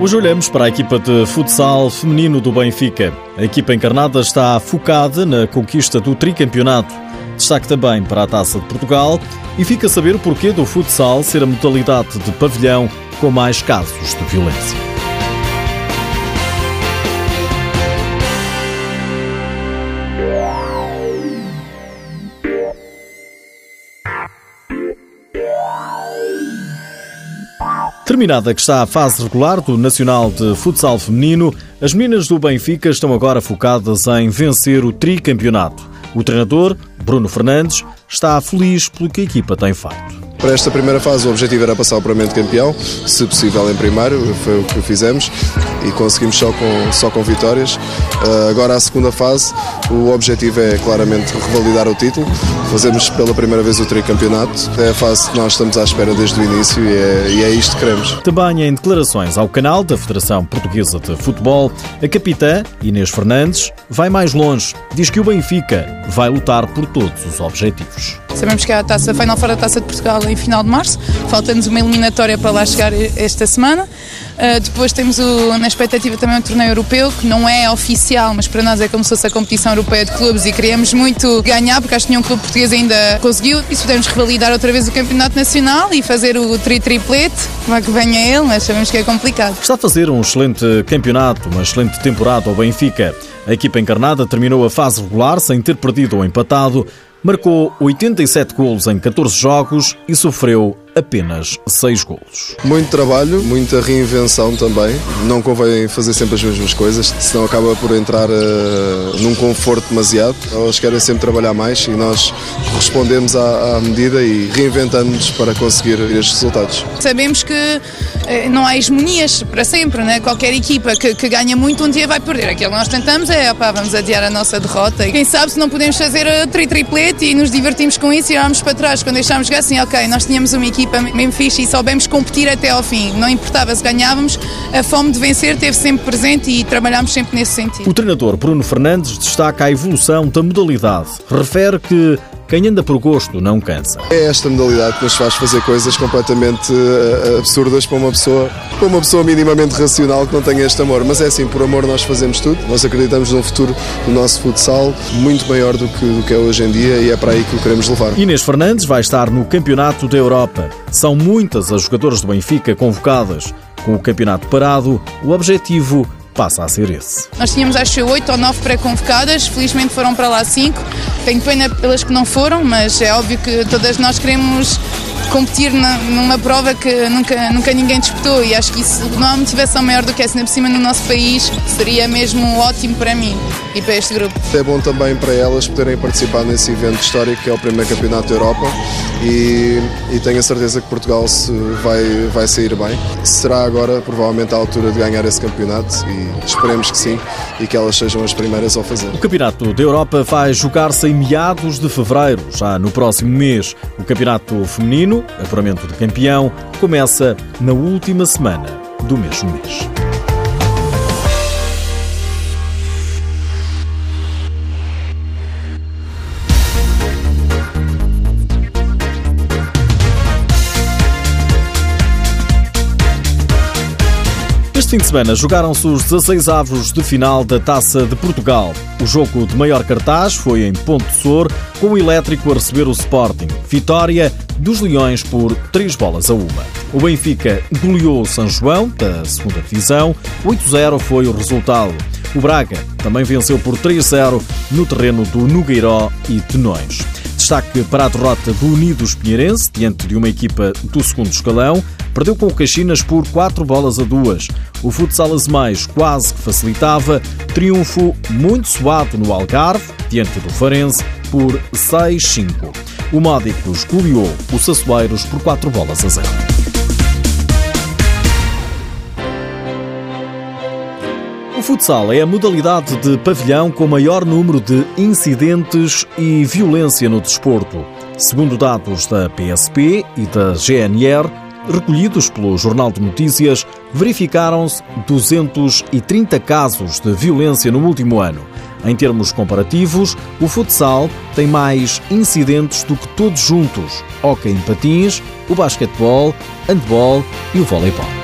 Hoje olhamos para a equipa de futsal feminino do Benfica. A equipa encarnada está focada na conquista do tricampeonato. Destaque também para a Taça de Portugal e fica a saber o porquê do futsal ser a modalidade de pavilhão com mais casos de violência. Terminada que está a fase regular do Nacional de Futsal Feminino, as meninas do Benfica estão agora focadas em vencer o tricampeonato. O treinador, Bruno Fernandes, está feliz pelo que a equipa tem feito. Para esta primeira fase o objetivo era passar o Parlamento campeão, se possível em primeiro, foi o que fizemos e conseguimos só com, só com vitórias. Uh, agora a segunda fase, o objetivo é claramente revalidar o título, fazemos pela primeira vez o tricampeonato, é a fase que nós estamos à espera desde o início e é, e é isto que queremos. Também em declarações ao canal da Federação Portuguesa de Futebol, a capitã Inês Fernandes vai mais longe, diz que o Benfica vai lutar por todos os objetivos. Sabemos que há a taça Final Four da Taça de Portugal em final de março, falta-nos uma eliminatória para lá chegar esta semana. Uh, depois temos o, na expectativa também um torneio europeu, que não é oficial, mas para nós é como se fosse a competição europeia de clubes e queríamos muito ganhar, porque acho que nenhum clube português ainda conseguiu. E se pudermos revalidar outra vez o campeonato nacional e fazer o tri-triplete, como é que venha ele, mas sabemos que é complicado. Está a fazer um excelente campeonato, uma excelente temporada ao Benfica. A equipa encarnada terminou a fase regular sem ter perdido ou empatado, marcou 87 golos em 14 jogos e sofreu apenas 6 golos. Muito trabalho, muita reinvenção também. Não convém fazer sempre as mesmas coisas, senão acaba por entrar uh, num conforto demasiado. Elas querem sempre trabalhar mais e nós respondemos à, à medida e reinventamos para conseguir estes resultados. Sabemos que eh, não há hegemonias para sempre, né? qualquer equipa que, que, ganha muito um dia vai perder. Aquilo que nós tentamos é, opá, vamos adiar a nossa derrota e quem sabe se não podemos fazer a tri-triplete e nos divertimos com isso e vamos para trás. Quando deixámos jogar assim, ok, nós tínhamos uma equipa equipa mesmo fixe e soubemos competir até ao fim. Não importava se ganhávamos, a fome de vencer esteve sempre presente e trabalhámos sempre nesse sentido. O treinador Bruno Fernandes destaca a evolução da modalidade. Refere que quem anda por gosto não cansa. É esta modalidade que nos faz fazer coisas completamente uh, absurdas para uma pessoa, para uma pessoa minimamente racional que não tenha este amor. Mas é assim, por amor nós fazemos tudo. Nós acreditamos num futuro do nosso futsal muito maior do que, do que é hoje em dia e é para aí que o queremos levar. Inês Fernandes vai estar no Campeonato da Europa. São muitas as jogadoras do Benfica convocadas. Com o campeonato parado, o objetivo passa a ser esse. Nós tínhamos acho oito ou nove pré-convocadas, felizmente foram para lá cinco. Tenho pena pelas que não foram, mas é óbvio que todas nós queremos competir na, numa prova que nunca, nunca ninguém disputou e acho que isso não há motivação maior do que essa, ainda por cima no nosso país, seria mesmo ótimo para mim e para este grupo. É bom também para elas poderem participar nesse evento histórico que é o primeiro campeonato da Europa e, e tenho a certeza que Portugal se vai, vai sair bem. Será agora provavelmente a altura de ganhar esse campeonato e esperemos que sim e que elas sejam as primeiras a fazer. O Campeonato da Europa vai jogar-se em meados de fevereiro, já no próximo mês. O Campeonato Feminino apuramento de campeão, começa na última semana do mesmo mês. Este fim de semana jogaram-se os 16 avos de final da Taça de Portugal. O jogo de maior cartaz foi em Ponte Sor, com o Elétrico a receber o Sporting. Vitória dos Leões por 3 bolas a uma. O Benfica goleou o São João, da segunda divisão. 8-0 foi o resultado. O Braga também venceu por 3-0 no terreno do Nogueiró e Tenões. Destaque para a derrota do Unidos Pinheirense diante de uma equipa do segundo escalão. Perdeu com o Caxinas por 4 bolas a 2. O futsal Azemais quase que facilitava. Triunfo muito suado no Algarve, diante do Farense, por 6-5. O Módicos goleou o Sassueiros por 4 bolas a 0. O futsal é a modalidade de pavilhão com maior número de incidentes e violência no desporto. Segundo dados da PSP e da GNR, recolhidos pelo Jornal de Notícias, verificaram-se 230 casos de violência no último ano. Em termos comparativos, o futsal tem mais incidentes do que todos juntos: hockey em patins, o basquetebol, handball e o voleibol.